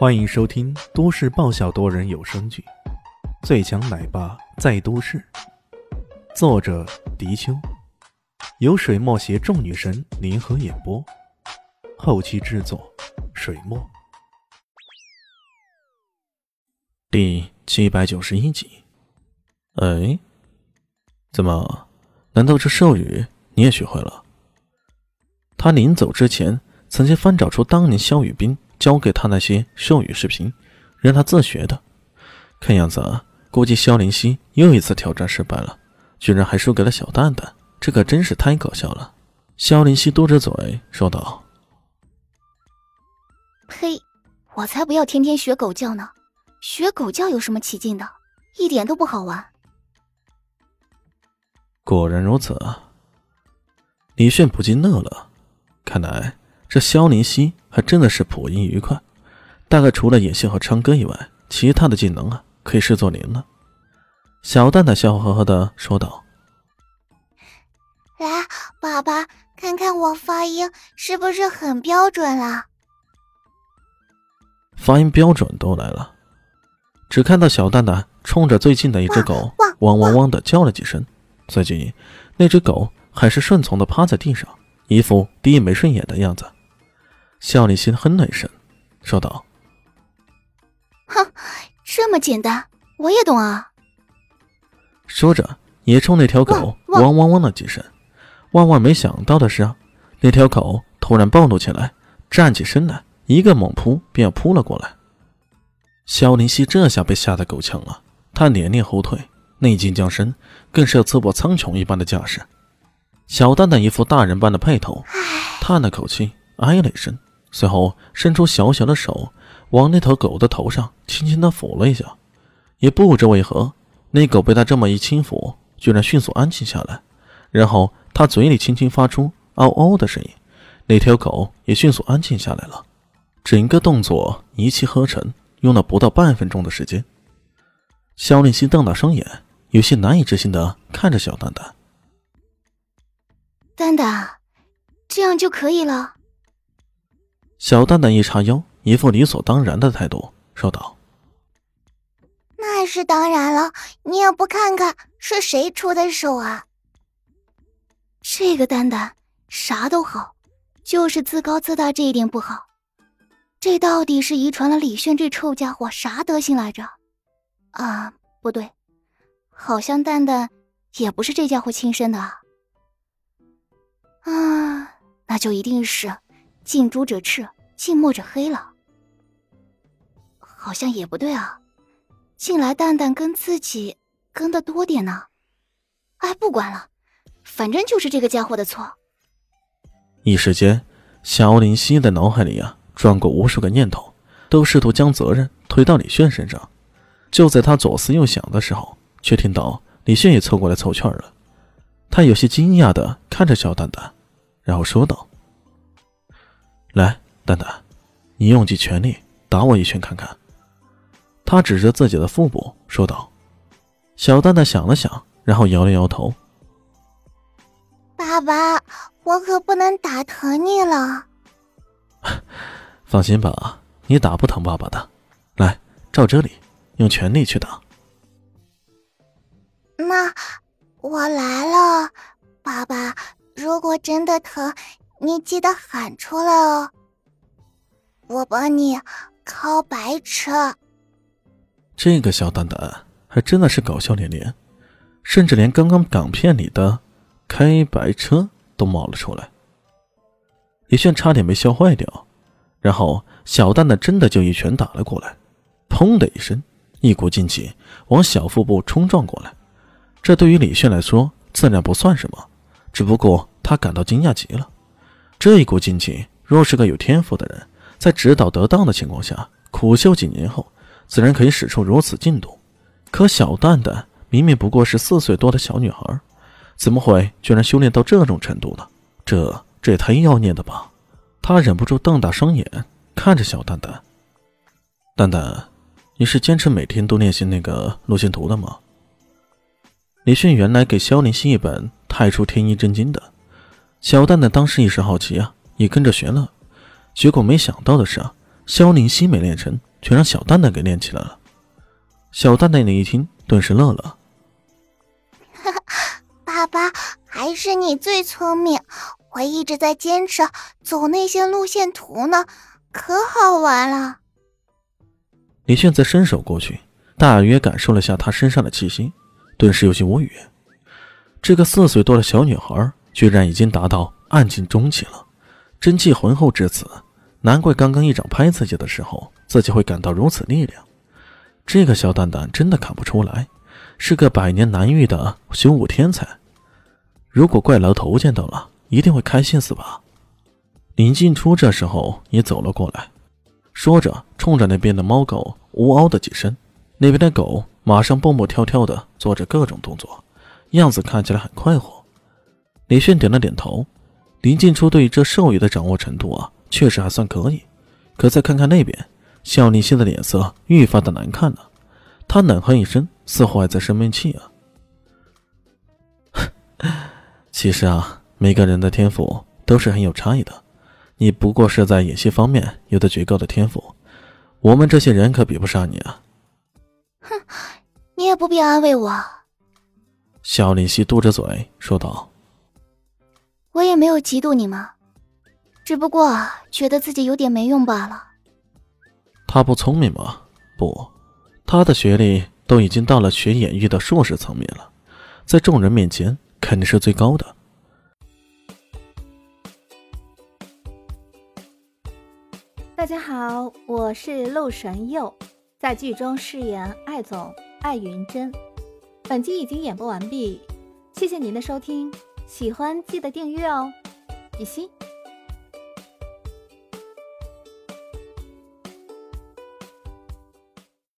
欢迎收听都市爆笑多人有声剧《最强奶爸在都市》，作者：迪秋，由水墨携众女神联合演播，后期制作：水墨。第七百九十一集。哎，怎么？难道这咒语你也学会了？他临走之前，曾经翻找出当年萧雨冰。教给他那些授语视频，让他自学的。看样子，估计肖林希又一次挑战失败了，居然还输给了小蛋蛋，这可真是太搞笑了。肖林希嘟着嘴说道：“呸！我才不要天天学狗叫呢！学狗叫有什么起劲的？一点都不好玩。”果然如此，李炫不禁乐了，看来。这肖林希还真的是颇因愉快，大概除了演戏和唱歌以外，其他的技能啊可以视作零了。小蛋蛋笑呵呵的说道：“来，爸爸，看看我发音是不是很标准了？”发音标准都来了，只看到小蛋蛋冲着最近的一只狗汪汪汪的叫了几声，随即那只狗还是顺从的趴在地上，一副第一没顺眼的样子。肖立新哼了一声，说道：“哼，这么简单，我也懂啊。”说着，也冲那条狗汪汪汪了几声。万万没想到的是啊，那条狗突然暴怒起来，站起身来，一个猛扑便要扑了过来。肖林希这下被吓得够呛了，他连连后退，内劲将身，更是要刺破苍穹一般的架势。小蛋蛋一副大人般的派头，叹了口气，哎了一声。随后伸出小小的手，往那头狗的头上轻轻的抚了一下，也不知为何，那狗被他这么一轻抚，居然迅速安静下来。然后他嘴里轻轻发出“嗷嗷”的声音，那条狗也迅速安静下来了。整个动作一气呵成，用了不到半分钟的时间。肖令希瞪大双眼，有些难以置信的看着小蛋蛋：“蛋蛋，这样就可以了？”小蛋蛋一叉腰，一副理所当然的态度说道：“那是当然了，你也不看看是谁出的手啊？这个蛋蛋啥都好，就是自高自大这一点不好。这到底是遗传了李炫这臭家伙啥德行来着？啊，不对，好像蛋蛋也不是这家伙亲生的啊。啊，那就一定是。”近朱者赤，近墨者黑了，好像也不对啊。近来蛋蛋跟自己跟的多点呢。哎，不管了，反正就是这个家伙的错。一时间，小林希的脑海里啊转过无数个念头，都试图将责任推到李炫身上。就在他左思右想的时候，却听到李炫也凑过来凑趣了。他有些惊讶的看着小蛋蛋，然后说道。来，蛋蛋，你用尽全力打我一拳看看。他指着自己的腹部说道。小蛋蛋想了想，然后摇了摇头。爸爸，我可不能打疼你了。放心吧，你打不疼爸爸的。来，照这里，用全力去打。那我来了，爸爸。如果真的疼。你记得喊出来哦，我帮你敲白车。这个小蛋蛋还真的是搞笑连连，甚至连刚刚港片里的开白车都冒了出来。李炫差点没笑坏掉，然后小蛋蛋真的就一拳打了过来，砰的一声，一股劲气往小腹部冲撞过来。这对于李炫来说自然不算什么，只不过他感到惊讶极了。这一股劲气，若是个有天赋的人，在指导得当的情况下，苦修几年后，自然可以使出如此劲度。可小蛋蛋明明不过是四岁多的小女孩，怎么会居然修炼到这种程度呢？这这也太妖孽了吧！他忍不住瞪大双眼看着小蛋蛋。蛋蛋，你是坚持每天都练习那个路线图的吗？李迅原来给萧林希一本《太初天一真经》的。小蛋蛋当时一时好奇啊，也跟着学了。结果没想到的是啊，萧宁熙没练成，却让小蛋蛋给练起来了。小蛋蛋一听，顿时乐了。爸爸，还是你最聪明，我一直在坚持走那些路线图呢，可好玩了。李炫则伸手过去，大约感受了下她身上的气息，顿时有些无语。这个四岁多的小女孩，居然已经达到暗境中期了，真气浑厚至此，难怪刚刚一掌拍自己的时候，自己会感到如此力量。这个小蛋蛋真的看不出来，是个百年难遇的修武天才。如果怪老头见到了，一定会开心死吧？林静初这时候也走了过来，说着，冲着那边的猫狗呜嗷的几声，那边的狗马上蹦蹦跳跳的做着各种动作。样子看起来很快活，李炫点了点头。林静初对于这兽语的掌握程度啊，确实还算可以。可再看看那边，肖林熙的脸色愈发的难看了。他冷哼一声，似乎还在生闷气啊。其实啊，每个人的天赋都是很有差异的。你不过是在演戏方面有着绝高的天赋，我们这些人可比不上你啊。哼，你也不必安慰我。肖林熙嘟着嘴说道：“我也没有嫉妒你嘛，只不过觉得自己有点没用罢了。”他不聪明吗？不，他的学历都已经到了学演艺的硕士层面了，在众人面前肯定是最高的。大家好，我是陆神佑，在剧中饰演艾总艾云珍。本集已经演播完毕，谢谢您的收听，喜欢记得订阅哦，比心。